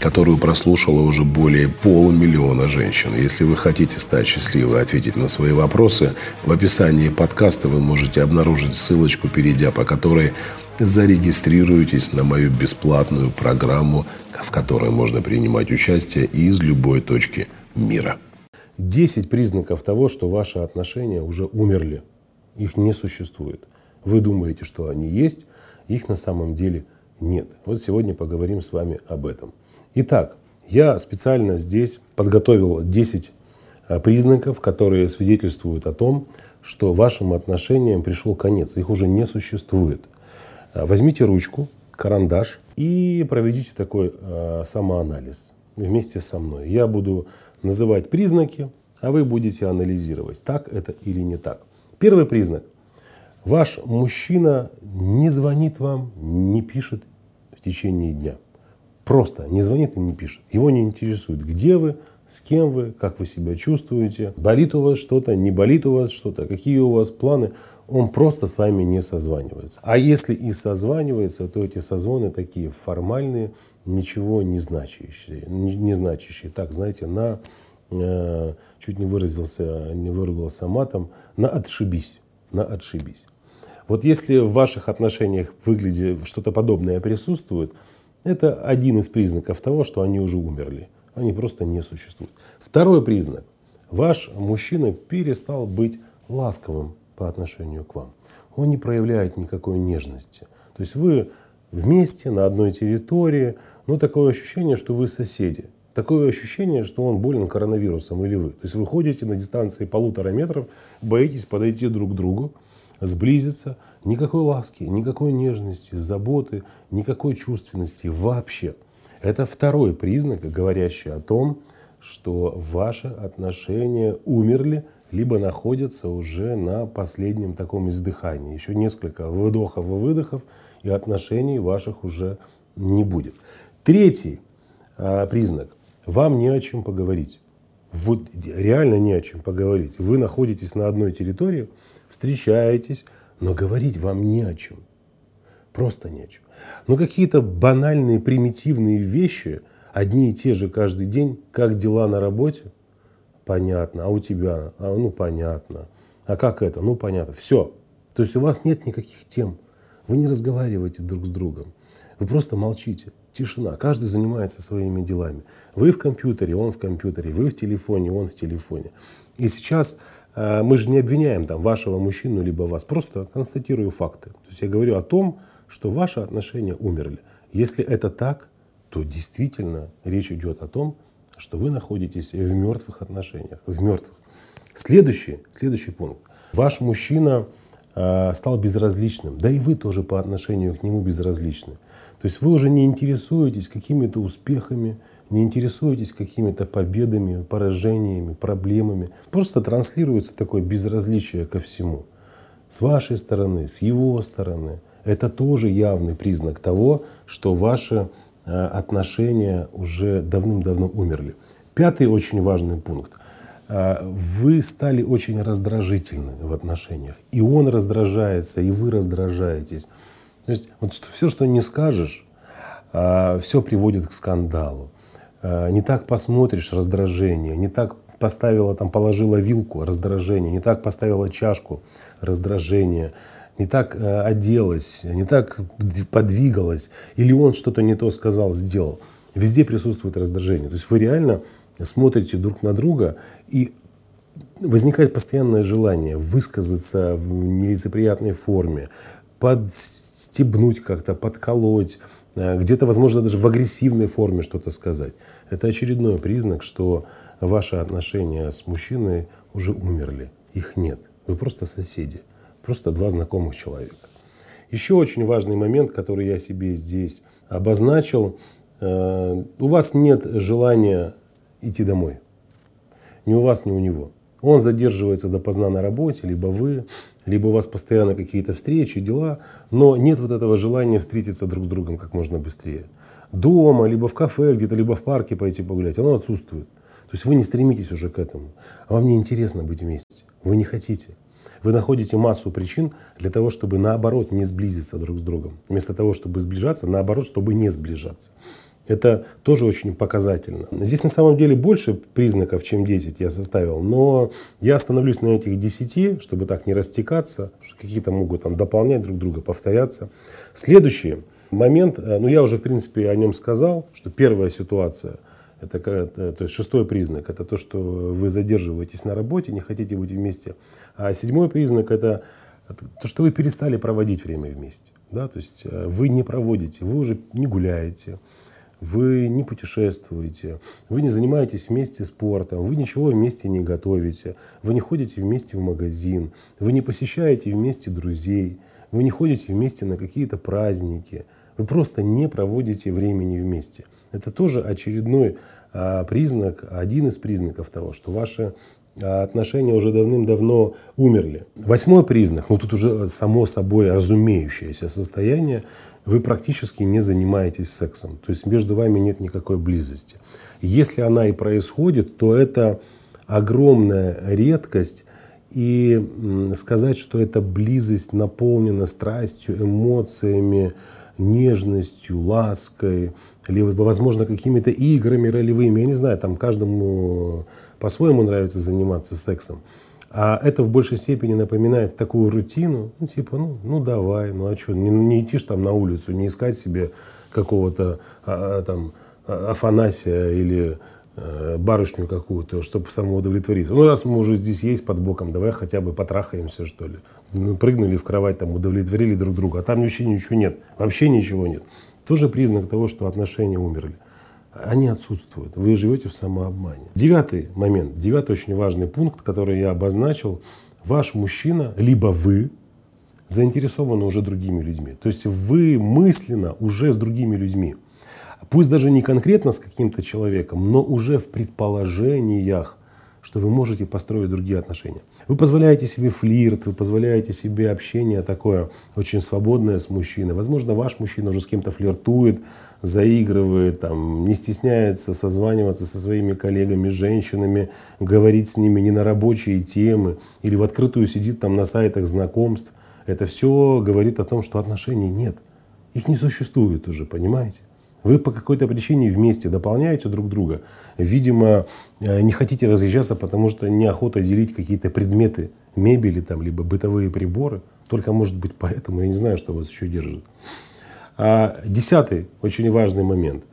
которую прослушало уже более полумиллиона женщин. Если вы хотите стать счастливой и ответить на свои вопросы, в описании подкаста вы можете обнаружить ссылочку, перейдя по которой зарегистрируйтесь на мою бесплатную программу, в которой можно принимать участие из любой точки мира. 10 признаков того, что ваши отношения уже умерли. Их не существует. Вы думаете, что они есть, их на самом деле нет. Вот сегодня поговорим с вами об этом. Итак, я специально здесь подготовил 10 э, признаков, которые свидетельствуют о том, что вашим отношениям пришел конец, их уже не существует. Э, возьмите ручку, карандаш и проведите такой э, самоанализ вместе со мной. Я буду называть признаки, а вы будете анализировать, так это или не так. Первый признак. Ваш мужчина не звонит вам, не пишет в течение дня. Просто не звонит и не пишет. Его не интересует, где вы, с кем вы, как вы себя чувствуете, болит у вас что-то, не болит у вас что-то, какие у вас планы. Он просто с вами не созванивается. А если и созванивается, то эти созвоны такие формальные, ничего не значащие. Не значащие. Так, знаете, на, э, чуть не выразился, не выругался матом, на отшибись. На отшибись. Вот если в ваших отношениях выглядит что-то подобное присутствует, это один из признаков того, что они уже умерли. Они просто не существуют. Второй признак. Ваш мужчина перестал быть ласковым по отношению к вам. Он не проявляет никакой нежности. То есть вы вместе на одной территории, но такое ощущение, что вы соседи. Такое ощущение, что он болен коронавирусом или вы. То есть вы ходите на дистанции полутора метров, боитесь подойти друг к другу, сблизиться. Никакой ласки, никакой нежности, заботы, никакой чувственности вообще. Это второй признак, говорящий о том, что ваши отношения умерли, либо находятся уже на последнем таком издыхании. Еще несколько выдохов и выдохов, и отношений ваших уже не будет. Третий а, признак. Вам не о чем поговорить. Вот реально не о чем поговорить. Вы находитесь на одной территории, встречаетесь, но говорить вам не о чем. Просто не о чем. Но какие-то банальные, примитивные вещи, одни и те же каждый день, как дела на работе, понятно, а у тебя, а, ну понятно, а как это, ну понятно, все. То есть у вас нет никаких тем, вы не разговариваете друг с другом, вы просто молчите, тишина, каждый занимается своими делами. Вы в компьютере, он в компьютере, вы в телефоне, он в телефоне. И сейчас мы же не обвиняем там вашего мужчину либо вас, просто констатирую факты. То есть я говорю о том, что ваши отношения умерли. Если это так, то действительно речь идет о том, что вы находитесь в мертвых отношениях, в мертвых. Следующий, следующий пункт. Ваш мужчина э, стал безразличным, да и вы тоже по отношению к нему безразличны. То есть вы уже не интересуетесь какими-то успехами, не интересуетесь какими-то победами, поражениями, проблемами. Просто транслируется такое безразличие ко всему. С вашей стороны, с его стороны. Это тоже явный признак того, что ваши э, отношения уже давным-давно умерли. Пятый очень важный пункт. Э, вы стали очень раздражительны в отношениях. И он раздражается, и вы раздражаетесь. То есть вот все, что не скажешь, э, все приводит к скандалу. Э, не так посмотришь, раздражение, не так поставила, там, положила вилку, раздражение, не так поставила чашку, раздражение, не так э, оделась, не так подвигалась, или он что-то не то сказал, сделал. Везде присутствует раздражение. То есть вы реально смотрите друг на друга, и возникает постоянное желание высказаться в нелицеприятной форме, подстебнуть как-то, подколоть, где-то, возможно, даже в агрессивной форме что-то сказать. Это очередной признак, что ваши отношения с мужчиной уже умерли. Их нет. Вы просто соседи, просто два знакомых человека. Еще очень важный момент, который я себе здесь обозначил. Э, у вас нет желания идти домой. Ни у вас, ни у него. Он задерживается допоздна на работе, либо вы, либо у вас постоянно какие-то встречи, дела, но нет вот этого желания встретиться друг с другом как можно быстрее. Дома, либо в кафе где-то, либо в парке пойти погулять, оно отсутствует. То есть вы не стремитесь уже к этому. А вам не интересно быть вместе. Вы не хотите. Вы находите массу причин для того, чтобы наоборот не сблизиться друг с другом. Вместо того, чтобы сближаться, наоборот, чтобы не сближаться. Это тоже очень показательно. Здесь на самом деле больше признаков, чем 10 я составил, но я остановлюсь на этих 10, чтобы так не растекаться, что какие-то могут там дополнять друг друга, повторяться. Следующий момент, э, ну я уже в принципе о нем сказал, что первая ситуация – это то есть шестой признак – это то, что вы задерживаетесь на работе, не хотите быть вместе. А седьмой признак – это то, что вы перестали проводить время вместе. Да? То есть э, вы не проводите, вы уже не гуляете, вы не путешествуете, вы не занимаетесь вместе спортом, вы ничего вместе не готовите, вы не ходите вместе в магазин, вы не посещаете вместе друзей, вы не ходите вместе на какие-то праздники, вы просто не проводите времени вместе. Это тоже очередной а, признак, один из признаков того, что ваши а, отношения уже давным-давно умерли. Восьмой признак, ну тут уже само собой разумеющееся состояние, вы практически не занимаетесь сексом. То есть между вами нет никакой близости. Если она и происходит, то это огромная редкость. И сказать, что эта близость наполнена страстью, эмоциями, нежностью, лаской, либо, возможно, какими-то играми ролевыми. Я не знаю, там каждому по-своему нравится заниматься сексом. А это в большей степени напоминает такую рутину, ну типа, ну, ну давай, ну а что, не, не идти ж там на улицу, не искать себе какого-то а, а там а, Афанасия или э, барышню какую-то, чтобы самоудовлетвориться. Ну раз мы уже здесь есть под боком, давай хотя бы потрахаемся что ли. Ну, прыгнули в кровать, там удовлетворили друг друга, а там вообще ничего нет, вообще ничего нет. Тоже признак того, что отношения умерли. Они отсутствуют. Вы живете в самообмане. Девятый момент, девятый очень важный пункт, который я обозначил. Ваш мужчина, либо вы, заинтересованы уже другими людьми. То есть вы мысленно уже с другими людьми. Пусть даже не конкретно с каким-то человеком, но уже в предположениях что вы можете построить другие отношения. Вы позволяете себе флирт, вы позволяете себе общение такое очень свободное с мужчиной. Возможно, ваш мужчина уже с кем-то флиртует, заигрывает, там, не стесняется созваниваться со своими коллегами, женщинами, говорить с ними не на рабочие темы или в открытую сидит там на сайтах знакомств. Это все говорит о том, что отношений нет. Их не существует уже, понимаете? Вы по какой-то причине вместе дополняете друг друга. Видимо, э, не хотите разъезжаться, потому что неохота делить какие-то предметы, мебели там, либо бытовые приборы. Только может быть поэтому, я не знаю, что вас еще держит. А десятый, очень важный момент.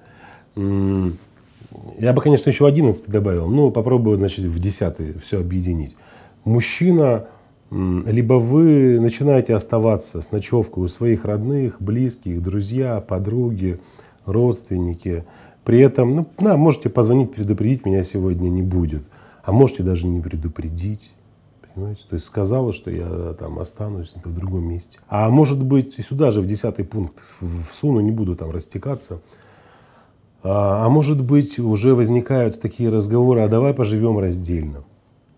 Я бы, конечно, еще одиннадцатый добавил, но попробую, значит, в десятый все объединить. Мужчина, либо вы начинаете оставаться с ночевкой у своих родных, близких, друзья, подруги, родственники. При этом, ну, да, можете позвонить, предупредить, меня сегодня не будет. А можете даже не предупредить. Понимаете? То есть сказала, что я там останусь в другом месте. А может быть, и сюда же в десятый пункт всуну, не буду там растекаться. А, а может быть, уже возникают такие разговоры, а давай поживем раздельно.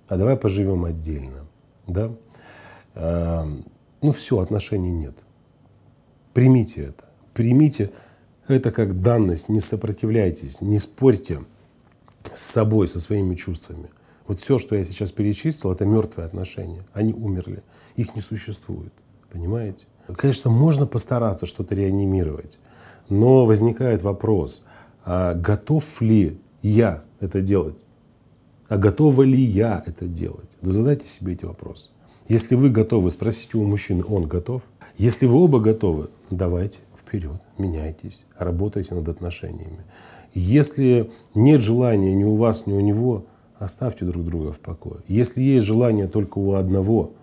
А давай поживем отдельно. Да? А, ну все, отношений нет. Примите это. Примите это как данность, не сопротивляйтесь, не спорьте с собой, со своими чувствами. Вот все, что я сейчас перечислил, это мертвые отношения. Они умерли. Их не существует. Понимаете? Конечно, можно постараться что-то реанимировать. Но возникает вопрос, а готов ли я это делать? А готова ли я это делать? Вы задайте себе эти вопросы. Если вы готовы, спросите у мужчины, он готов. Если вы оба готовы, давайте вперед, меняйтесь, работайте над отношениями. Если нет желания ни у вас, ни у него, оставьте друг друга в покое. Если есть желание только у одного,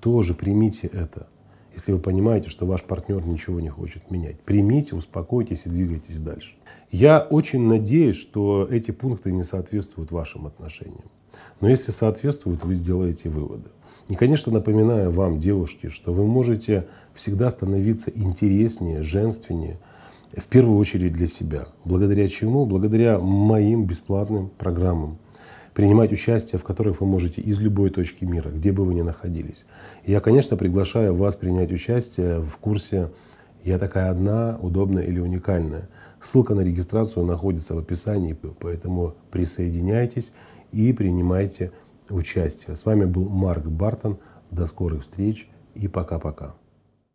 тоже примите это. Если вы понимаете, что ваш партнер ничего не хочет менять, примите, успокойтесь и двигайтесь дальше. Я очень надеюсь, что эти пункты не соответствуют вашим отношениям. Но если соответствуют, вы сделаете выводы. И, конечно, напоминаю вам, девушки, что вы можете всегда становиться интереснее, женственнее, в первую очередь для себя. Благодаря чему? Благодаря моим бесплатным программам. принимать участие в которых вы можете из любой точки мира, где бы вы ни находились. Я, конечно, приглашаю вас принять участие в курсе «Я такая одна, удобная или уникальная». Ссылка на регистрацию находится в описании, поэтому присоединяйтесь и принимайте участие. С вами был Марк Бартон. До скорых встреч и пока-пока.